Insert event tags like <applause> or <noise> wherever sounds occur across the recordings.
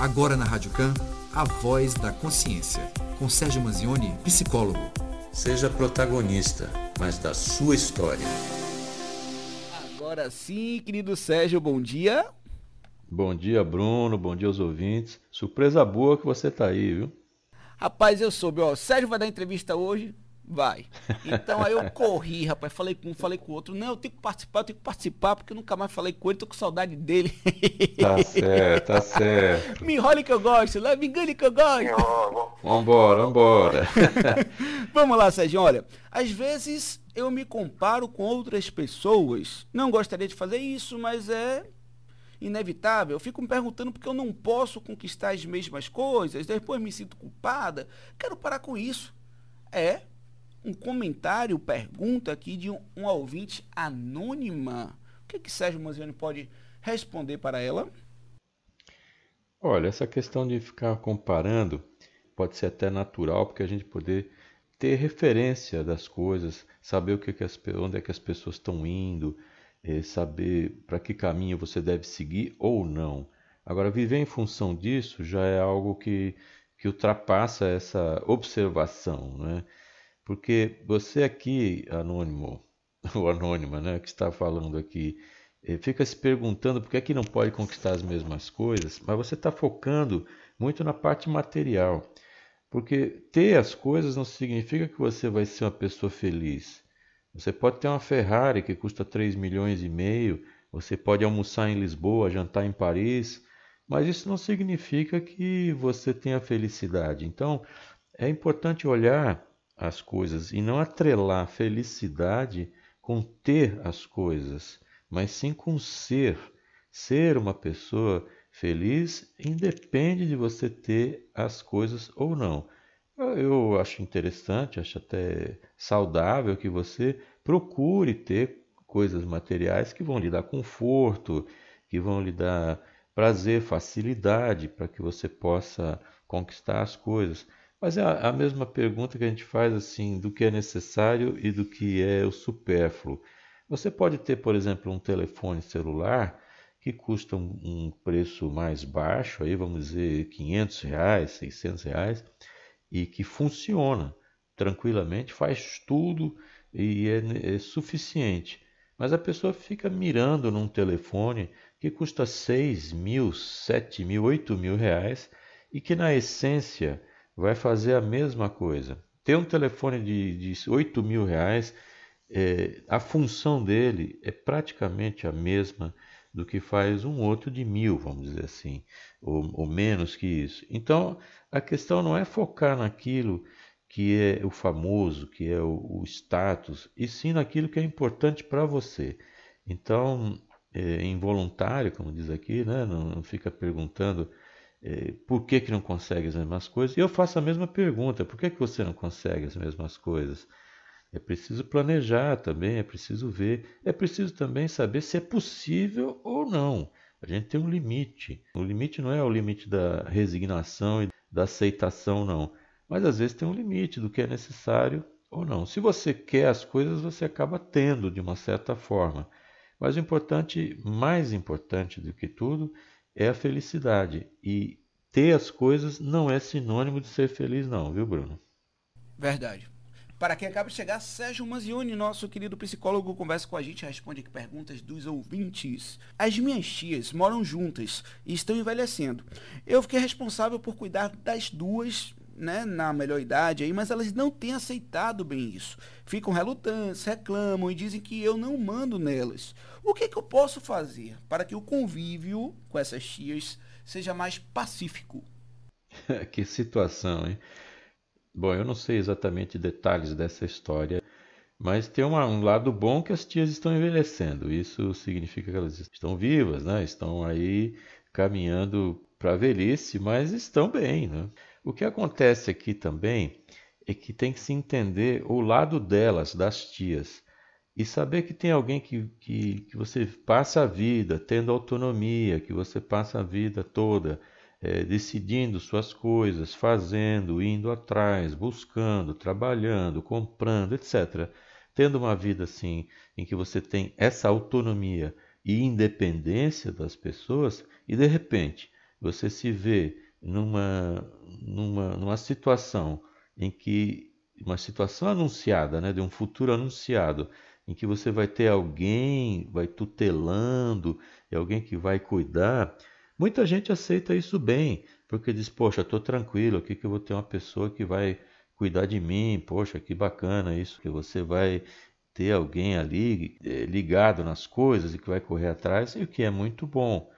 Agora na Rádio Can, a voz da consciência, com Sérgio Manzioni, psicólogo. Seja protagonista, mas da sua história. Agora sim, querido Sérgio, bom dia. Bom dia, Bruno. Bom dia aos ouvintes. Surpresa boa que você tá aí, viu? Rapaz, eu soube, ó, Sérgio vai dar entrevista hoje, Vai. Então aí eu corri, rapaz. Falei com um, falei com o outro. Não, eu tenho que participar, eu tenho que participar, porque eu nunca mais falei com ele, tô com saudade dele. <laughs> Tá certo, tá certo. Me enrole que eu gosto, me engane que eu gosto. Vambora, vambora. <laughs> Vamos lá, Sérgio. Olha, às vezes eu me comparo com outras pessoas. Não gostaria de fazer isso, mas é inevitável. Eu fico me perguntando porque eu não posso conquistar as mesmas coisas, depois me sinto culpada. Quero parar com isso. É, um comentário, pergunta aqui de um, um ouvinte anônima. O que, que Sérgio Manzioni pode responder para ela? Olha, essa questão de ficar comparando pode ser até natural, porque a gente poder ter referência das coisas, saber o que, que as, onde é que as pessoas estão indo, é, saber para que caminho você deve seguir ou não. Agora, viver em função disso já é algo que, que ultrapassa essa observação, né? Porque você aqui, anônimo, <laughs> ou anônima, né, que está falando aqui, eh, fica se perguntando por que, é que não pode conquistar as mesmas coisas, mas você está focando muito na parte material. Porque ter as coisas não significa que você vai ser uma pessoa feliz. Você pode ter uma Ferrari que custa 3 milhões e meio, você pode almoçar em Lisboa, jantar em Paris, mas isso não significa que você tenha felicidade. Então, é importante olhar as coisas e não atrelar felicidade com ter as coisas, mas sim com ser. Ser uma pessoa feliz independe de você ter as coisas ou não. Eu acho interessante, acho até saudável que você procure ter coisas materiais que vão lhe dar conforto, que vão lhe dar prazer, facilidade para que você possa conquistar as coisas. Mas é a, mesma pergunta que a gente faz assim, do que é necessário e do que é o supérfluo. Você pode ter, por exemplo, um telefone celular que custa um, um preço mais baixo, aí vamos dizer 500 reais, 600 reais, e que funciona tranquilamente, faz tudo e é, é suficiente. Mas a pessoa fica mirando num telefone que custa 6 mil, 7 mil, 8 mil reais e que na essência vai fazer a mesma coisa. Ter um telefone de, de 8 mil reais, é, a função dele é praticamente a mesma do que faz um outro de mil, vamos dizer assim, ou, ou menos que isso. Então, a questão não é focar naquilo que é o famoso, que é o, o status, e sim naquilo que é importante para você. Então, é, involuntário, como diz aqui, né? não, não fica perguntando por que, que não consegue as mesmas coisas? E eu faço a mesma pergunta: por que, que você não consegue as mesmas coisas? É preciso planejar também, é preciso ver, é preciso também saber se é possível ou não. A gente tem um limite. O limite não é o limite da resignação e da aceitação, não. Mas às vezes tem um limite do que é necessário ou não. Se você quer as coisas, você acaba tendo de uma certa forma. Mas o importante, mais importante do que tudo, é a felicidade. E ter as coisas não é sinônimo de ser feliz, não, viu, Bruno? Verdade. Para quem acaba de chegar, Sérgio Manzioni, nosso querido psicólogo, conversa com a gente, responde aqui perguntas dos ouvintes. As minhas tias moram juntas e estão envelhecendo. Eu fiquei responsável por cuidar das duas, né, na melhor idade aí, mas elas não têm aceitado bem isso. Ficam relutantes, reclamam e dizem que eu não mando nelas. O que, que eu posso fazer para que o convívio com essas tias seja mais pacífico? <laughs> que situação, hein? Bom, eu não sei exatamente detalhes dessa história, mas tem uma, um lado bom que as tias estão envelhecendo. Isso significa que elas estão vivas, né? Estão aí caminhando para a velhice, mas estão bem, né? O que acontece aqui também é que tem que se entender o lado delas, das tias e saber que tem alguém que, que, que você passa a vida tendo autonomia, que você passa a vida toda é, decidindo suas coisas, fazendo, indo atrás, buscando, trabalhando, comprando, etc. Tendo uma vida assim, em que você tem essa autonomia e independência das pessoas, e de repente você se vê numa, numa, numa situação em que uma situação anunciada, né, de um futuro anunciado, em que você vai ter alguém, vai tutelando, e alguém que vai cuidar, muita gente aceita isso bem, porque diz, poxa, estou tranquilo, aqui que eu vou ter uma pessoa que vai cuidar de mim, poxa, que bacana isso, que você vai ter alguém ali eh, ligado nas coisas e que vai correr atrás, e o que é muito bom.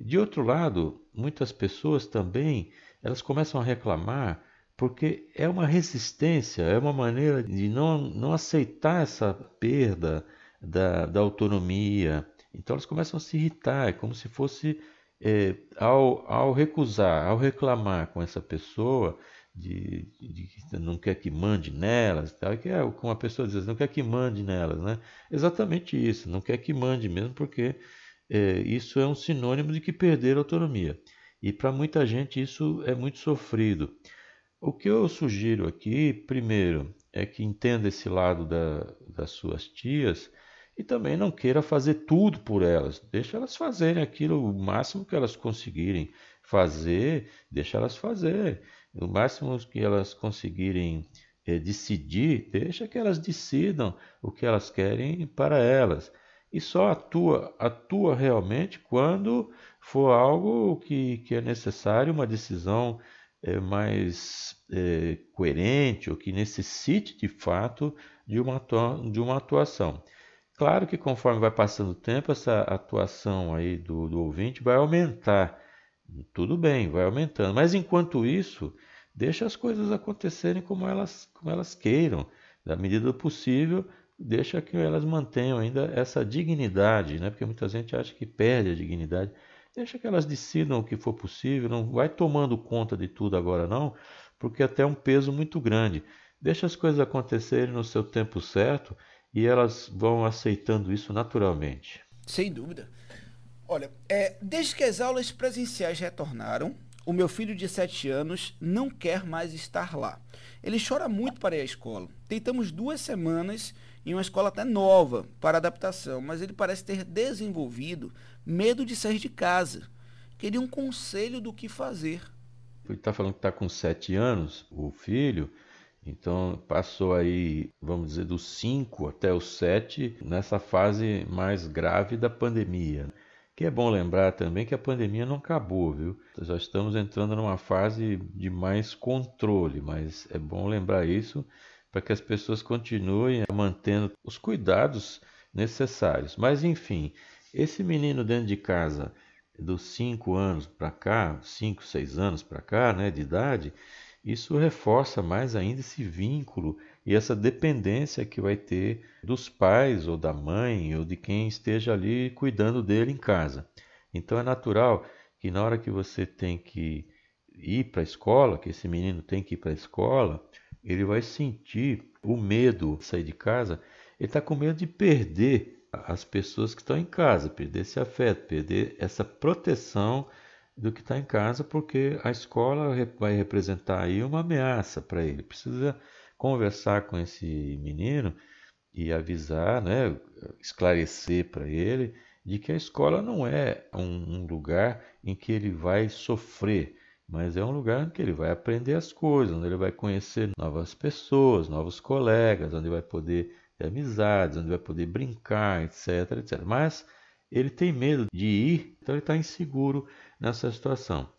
De outro lado, muitas pessoas também, elas começam a reclamar porque é uma resistência, é uma maneira de não, não aceitar essa perda da, da autonomia. Então elas começam a se irritar, é como se fosse é, ao, ao recusar, ao reclamar com essa pessoa, de, de, não quer que mande nelas, tal, que é como a pessoa diz, não quer que mande nelas, né? Exatamente isso, não quer que mande mesmo, porque é, isso é um sinônimo de que perder autonomia. E para muita gente isso é muito sofrido. O que eu sugiro aqui, primeiro, é que entenda esse lado da, das suas tias e também não queira fazer tudo por elas. Deixa elas fazerem aquilo o máximo que elas conseguirem fazer, deixa elas fazer. O máximo que elas conseguirem é, decidir, deixa que elas decidam o que elas querem para elas. E só atua, atua realmente quando for algo que, que é necessário, uma decisão é, mais é, coerente ou que necessite de fato de uma, de uma atuação. Claro que conforme vai passando o tempo, essa atuação aí do, do ouvinte vai aumentar. Tudo bem, vai aumentando. Mas enquanto isso, deixa as coisas acontecerem como elas, como elas queiram. Da medida do possível, deixa que elas mantenham ainda essa dignidade, né? porque muita gente acha que perde a dignidade. Deixa que elas decidam o que for possível, não vai tomando conta de tudo agora não, porque até é um peso muito grande. Deixa as coisas acontecerem no seu tempo certo e elas vão aceitando isso naturalmente. Sem dúvida. Olha, é, desde que as aulas presenciais retornaram, o meu filho de 7 anos não quer mais estar lá. Ele chora muito para ir à escola. Tentamos duas semanas em uma escola até nova para adaptação, mas ele parece ter desenvolvido medo de sair de casa. Queria um conselho do que fazer. Ele está falando que está com 7 anos, o filho, então passou aí, vamos dizer, dos 5 até os 7, nessa fase mais grave da pandemia. Que é bom lembrar também que a pandemia não acabou, viu? Já estamos entrando numa fase de mais controle, mas é bom lembrar isso para que as pessoas continuem mantendo os cuidados necessários. Mas enfim, esse menino dentro de casa, dos 5 anos para cá, 5, 6 anos para cá, né, de idade, isso reforça mais ainda esse vínculo e essa dependência que vai ter dos pais ou da mãe ou de quem esteja ali cuidando dele em casa. Então é natural que na hora que você tem que ir para a escola, que esse menino tem que ir para a escola, ele vai sentir o medo de sair de casa, ele está com medo de perder as pessoas que estão em casa, perder esse afeto, perder essa proteção do que está em casa, porque a escola vai representar aí uma ameaça para ele. Precisa conversar com esse menino e avisar, né, esclarecer para ele de que a escola não é um, lugar em que ele vai sofrer, mas é um lugar que ele vai aprender as coisas, onde ele vai conhecer novas pessoas, novos colegas, onde vai poder ter amizades, onde vai poder brincar, etc, etc. Mas ele tem medo de ir, então ele está inseguro nessa situação.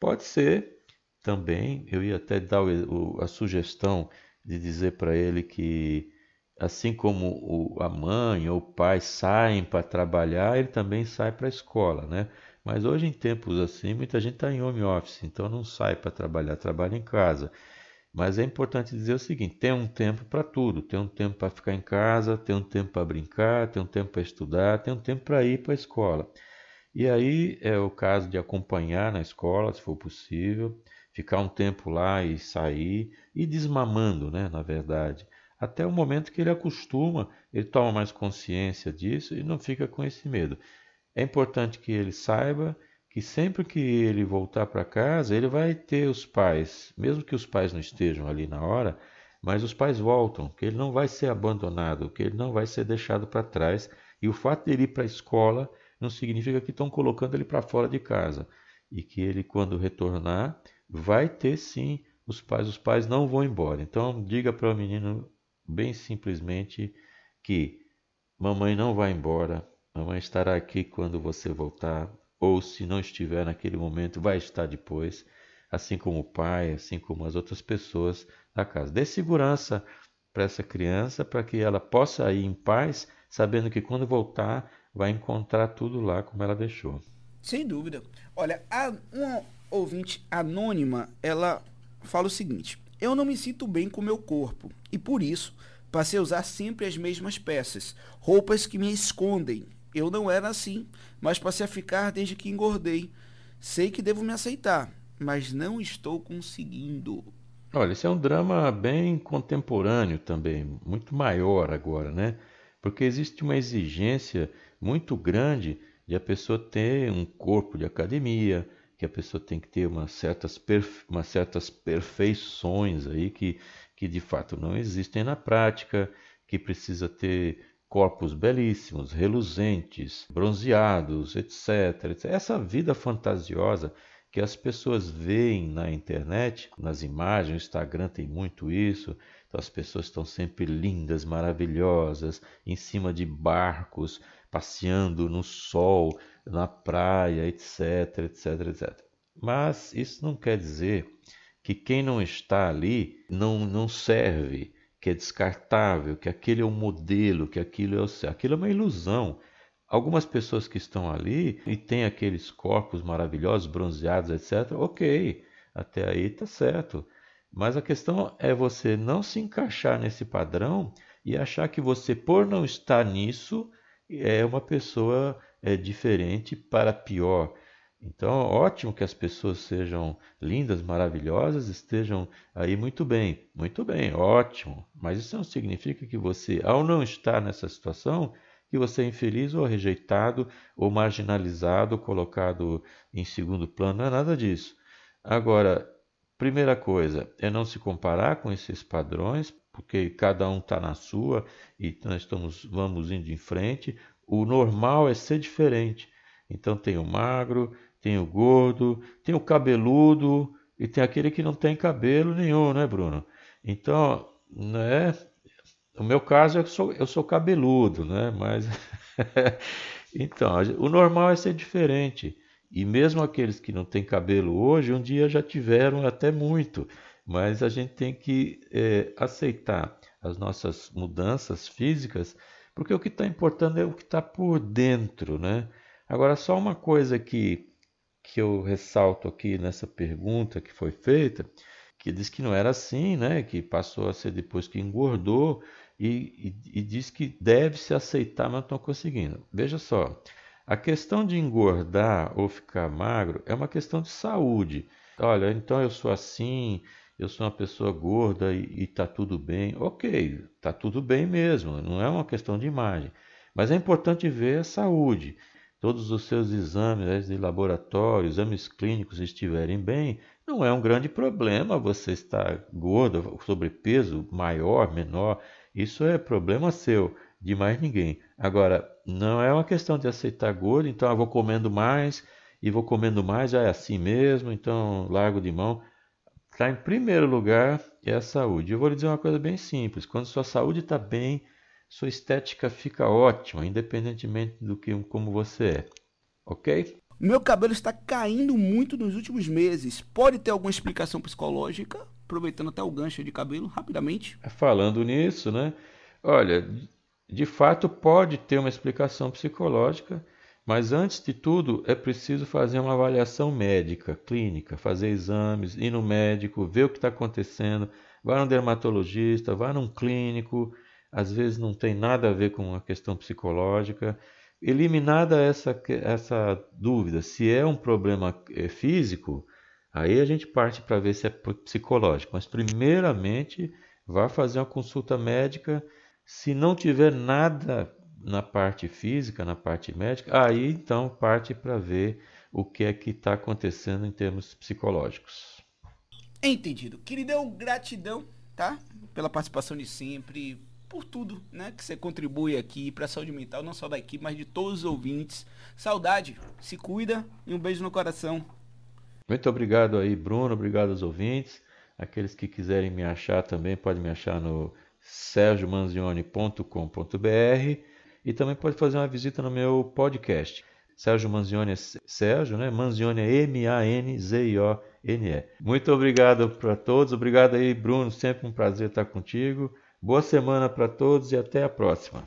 Pode ser também, eu ia até dar o, a sugestão de dizer para ele que, assim como o, a mãe ou o pai saem para trabalhar, ele também sai para a escola, né? Mas hoje, em tempos assim, muita gente está em home office, então não sai para trabalhar, trabalha em casa. Mas é importante dizer o seguinte: tem um tempo para tudo. Tem um tempo para ficar em casa, tem um tempo para brincar, tem um tempo para estudar, tem um tempo para ir para a escola. E aí é o caso de acompanhar na escola, se for possível, ficar um tempo lá e sair, e desmamando, né, na verdade, até o momento que ele acostuma, ele toma mais consciência disso e não fica com esse medo. É importante que ele saiba que sempre que ele voltar para casa, ele vai ter os pais, mesmo que os pais não estejam ali na hora, mas os pais voltam, que ele não vai ser abandonado, que ele não vai ser deixado para trás, e o fato de ele ir para a escola não significa que estão colocando ele para fora de casa. e que ele, quando retornar, vai ter sim os pais. Os pais não vão embora. Então, diga para o menino bem simplesmente que mamãe não vai embora, mamãe estará aqui quando você voltar, ou se não estiver naquele momento, vai estar depois, assim como o pai, assim como as outras pessoas da casa. Dê segurança para essa criança para que ela possa ir em paz, sabendo que quando voltar vai encontrar tudo lá como ela deixou. Sem dúvida. Olha, uma ouvinte anônima, ela fala o seguinte: Eu não me sinto bem com meu corpo e por isso passei a usar sempre as mesmas peças, roupas que me escondem. Eu não era assim, mas passei a ficar desde que engordei. Sei que devo me aceitar, mas não estou conseguindo. Olha, esse é um drama bem contemporâneo também, muito maior agora, né? Porque existe uma exigência muito grande de a pessoa ter um corpo de academia, que a pessoa tem que ter umas certas, perfe... umas certas perfeições aí que, que de fato não existem na prática, que precisa ter corpos belíssimos, reluzentes, bronzeados, etc. Essa vida fantasiosa que as pessoas veem na internet, nas imagens, o Instagram tem muito isso. Então as pessoas estão sempre lindas, maravilhosas, em cima de barcos, passeando no sol, na praia, etc, etc, etc. Mas isso não quer dizer que quem não está ali não, não serve, que é descartável, que aquele é o modelo, que aquilo é o aquilo é uma ilusão. Algumas pessoas que estão ali e têm aqueles corpos maravilhosos, bronzeados, etc. Ok, até aí está certo. Mas a questão é você não se encaixar nesse padrão e achar que você, por não estar nisso, é uma pessoa é, diferente para pior. Então, ótimo que as pessoas sejam lindas, maravilhosas, estejam aí muito bem, muito bem, ótimo. Mas isso não significa que você, ao não estar nessa situação, que você é infeliz ou rejeitado ou marginalizado, colocado em segundo plano, não é nada disso. Agora, primeira coisa é não se comparar com esses padrões, porque cada um está na sua e nós estamos, vamos indo em frente. O normal é ser diferente. Então tem o magro, tem o gordo, tem o cabeludo e tem aquele que não tem cabelo nenhum, né, Bruno? Então, né? No meu caso, eu sou, eu sou cabeludo, né? Mas <laughs> então, o normal é ser diferente. E mesmo aqueles que não têm cabelo hoje, um dia já tiveram até muito. Mas a gente tem que é, aceitar as nossas mudanças físicas, porque o que está importando é o que está por dentro, né? Agora, só uma coisa que, que eu ressalto aqui nessa pergunta que foi feita, que diz que não era assim, né? Que passou a ser depois que engordou e, e, e diz que deve se aceitar, mas não estão conseguindo. Veja só, a questão de engordar ou ficar magro é uma questão de saúde. Olha, então eu sou assim, eu sou uma pessoa gorda e está tudo bem. Ok, está tudo bem mesmo, não é uma questão de imagem. Mas é importante ver a saúde. Todos os seus exames né, de laboratório, exames clínicos estiverem bem, não é um grande problema você estar gorda, sobrepeso maior, menor. Isso é problema seu, de mais ninguém. Agora, não é uma questão de aceitar gordo, então eu vou comendo mais e vou comendo mais, já é assim mesmo, então largo de mão. Está em primeiro lugar é a saúde. Eu vou lhe dizer uma coisa bem simples: quando sua saúde está bem, sua estética fica ótima, independentemente do que como você é. Ok? Meu cabelo está caindo muito nos últimos meses. Pode ter alguma explicação psicológica? Aproveitando até o gancho de cabelo, rapidamente. Falando nisso, né? Olha, de fato pode ter uma explicação psicológica mas antes de tudo, é preciso fazer uma avaliação médica, clínica, fazer exames, ir no médico, ver o que está acontecendo, vá no dermatologista, vá num clínico, às vezes não tem nada a ver com a questão psicológica. Eliminada essa, essa dúvida, se é um problema é, físico, aí a gente parte para ver se é psicológico. Mas primeiramente, vá fazer uma consulta médica. Se não tiver nada na parte física, na parte médica, aí então parte para ver o que é que está acontecendo em termos psicológicos. Entendido. Queridão, gratidão, tá? Pela participação de sempre, por tudo, né? Que você contribui aqui para a saúde mental, não só da equipe, mas de todos os ouvintes. Saudade, se cuida e um beijo no coração. Muito obrigado aí, Bruno, obrigado aos ouvintes. Aqueles que quiserem me achar também podem me achar no sergiomanzione.com.br e também pode fazer uma visita no meu podcast. Sérgio Manzioni é Sérgio, né? Manzioni é M-A-N-Z-I-O-N-E. Muito obrigado para todos. Obrigado aí, Bruno. Sempre um prazer estar contigo. Boa semana para todos e até a próxima.